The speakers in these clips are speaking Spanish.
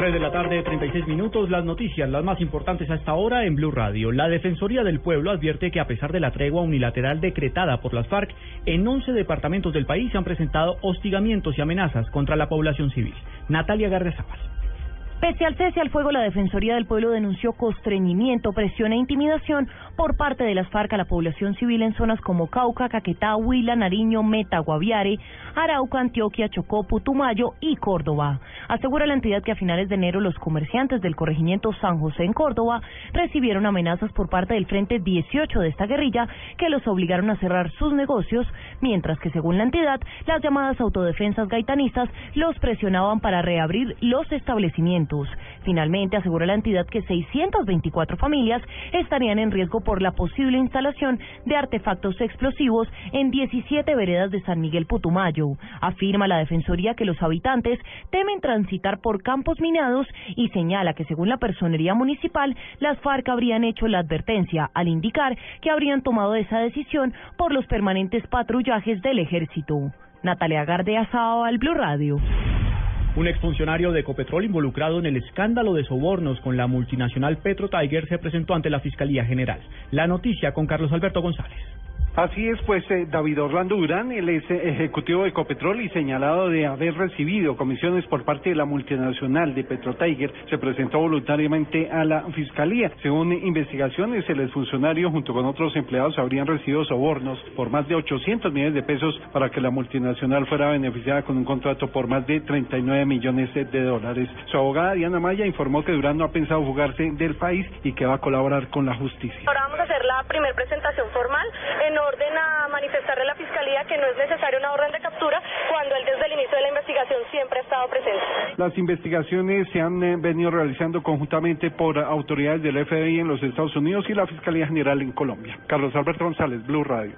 3 de la tarde, 36 minutos. Las noticias, las más importantes a esta hora en Blue Radio. La Defensoría del Pueblo advierte que a pesar de la tregua unilateral decretada por las FARC, en 11 departamentos del país se han presentado hostigamientos y amenazas contra la población civil. Natalia Gardezábal. Pese al cese al fuego, la Defensoría del Pueblo denunció constreñimiento, presión e intimidación por parte de las FARC a la población civil en zonas como Cauca, Caquetá, Huila, Nariño, Meta, Guaviare, Arauca, Antioquia, Chocó, Putumayo y Córdoba. Asegura la entidad que a finales de enero los comerciantes del corregimiento San José en Córdoba recibieron amenazas por parte del Frente 18 de esta guerrilla que los obligaron a cerrar sus negocios, mientras que según la entidad, las llamadas autodefensas gaitanistas los presionaban para reabrir los establecimientos. Finalmente, aseguró la entidad que 624 familias estarían en riesgo por la posible instalación de artefactos explosivos en 17 veredas de San Miguel Putumayo. Afirma la Defensoría que los habitantes temen transitar por campos minados y señala que según la personería municipal, las FARC habrían hecho la advertencia al indicar que habrían tomado esa decisión por los permanentes patrullajes del ejército. Natalia Gardea al Blue Radio. Un exfuncionario de Ecopetrol involucrado en el escándalo de sobornos con la multinacional Petro Tiger se presentó ante la Fiscalía General. La noticia con Carlos Alberto González. Así es, pues eh, David Orlando Durán, el ex ejecutivo de Ecopetrol y señalado de haber recibido comisiones por parte de la multinacional de Petrotiger, se presentó voluntariamente a la fiscalía. Según investigaciones, el exfuncionario junto con otros empleados habrían recibido sobornos por más de 800 millones de pesos para que la multinacional fuera beneficiada con un contrato por más de 39 millones de dólares. Su abogada Diana Maya informó que Durán no ha pensado jugarse del país y que va a colaborar con la justicia. La primera presentación formal en orden a manifestarle a la Fiscalía que no es necesaria una orden de captura cuando él desde el inicio de la investigación siempre ha estado presente. Las investigaciones se han eh, venido realizando conjuntamente por autoridades del FBI en los Estados Unidos y la Fiscalía General en Colombia. Carlos Alberto González, Blue Radio.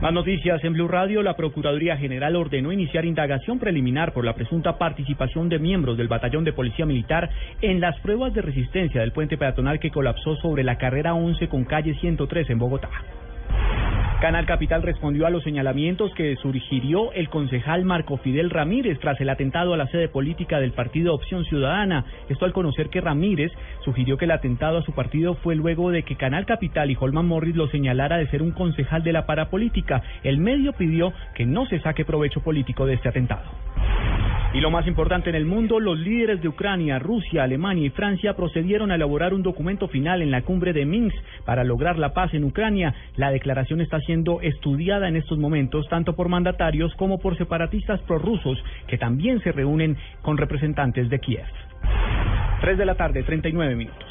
Más noticias en Blue Radio. La Procuraduría General ordenó iniciar indagación preliminar por la presunta participación de miembros del Batallón de Policía Militar en las pruebas de resistencia del puente peatonal que colapsó sobre la carrera 11 con calle 103 en Bogotá. Canal Capital respondió a los señalamientos que sugirió el concejal Marco Fidel Ramírez tras el atentado a la sede política del partido Opción Ciudadana. Esto al conocer que Ramírez sugirió que el atentado a su partido fue luego de que Canal Capital y Holman Morris lo señalara de ser un concejal de la parapolítica. El medio pidió que no se saque provecho político de este atentado. Y lo más importante en el mundo, los líderes de Ucrania, Rusia, Alemania y Francia procedieron a elaborar un documento final en la cumbre de Minsk para lograr la paz en Ucrania. La declaración está siendo estudiada en estos momentos tanto por mandatarios como por separatistas prorrusos que también se reúnen con representantes de Kiev. 3 de la tarde, 39 minutos.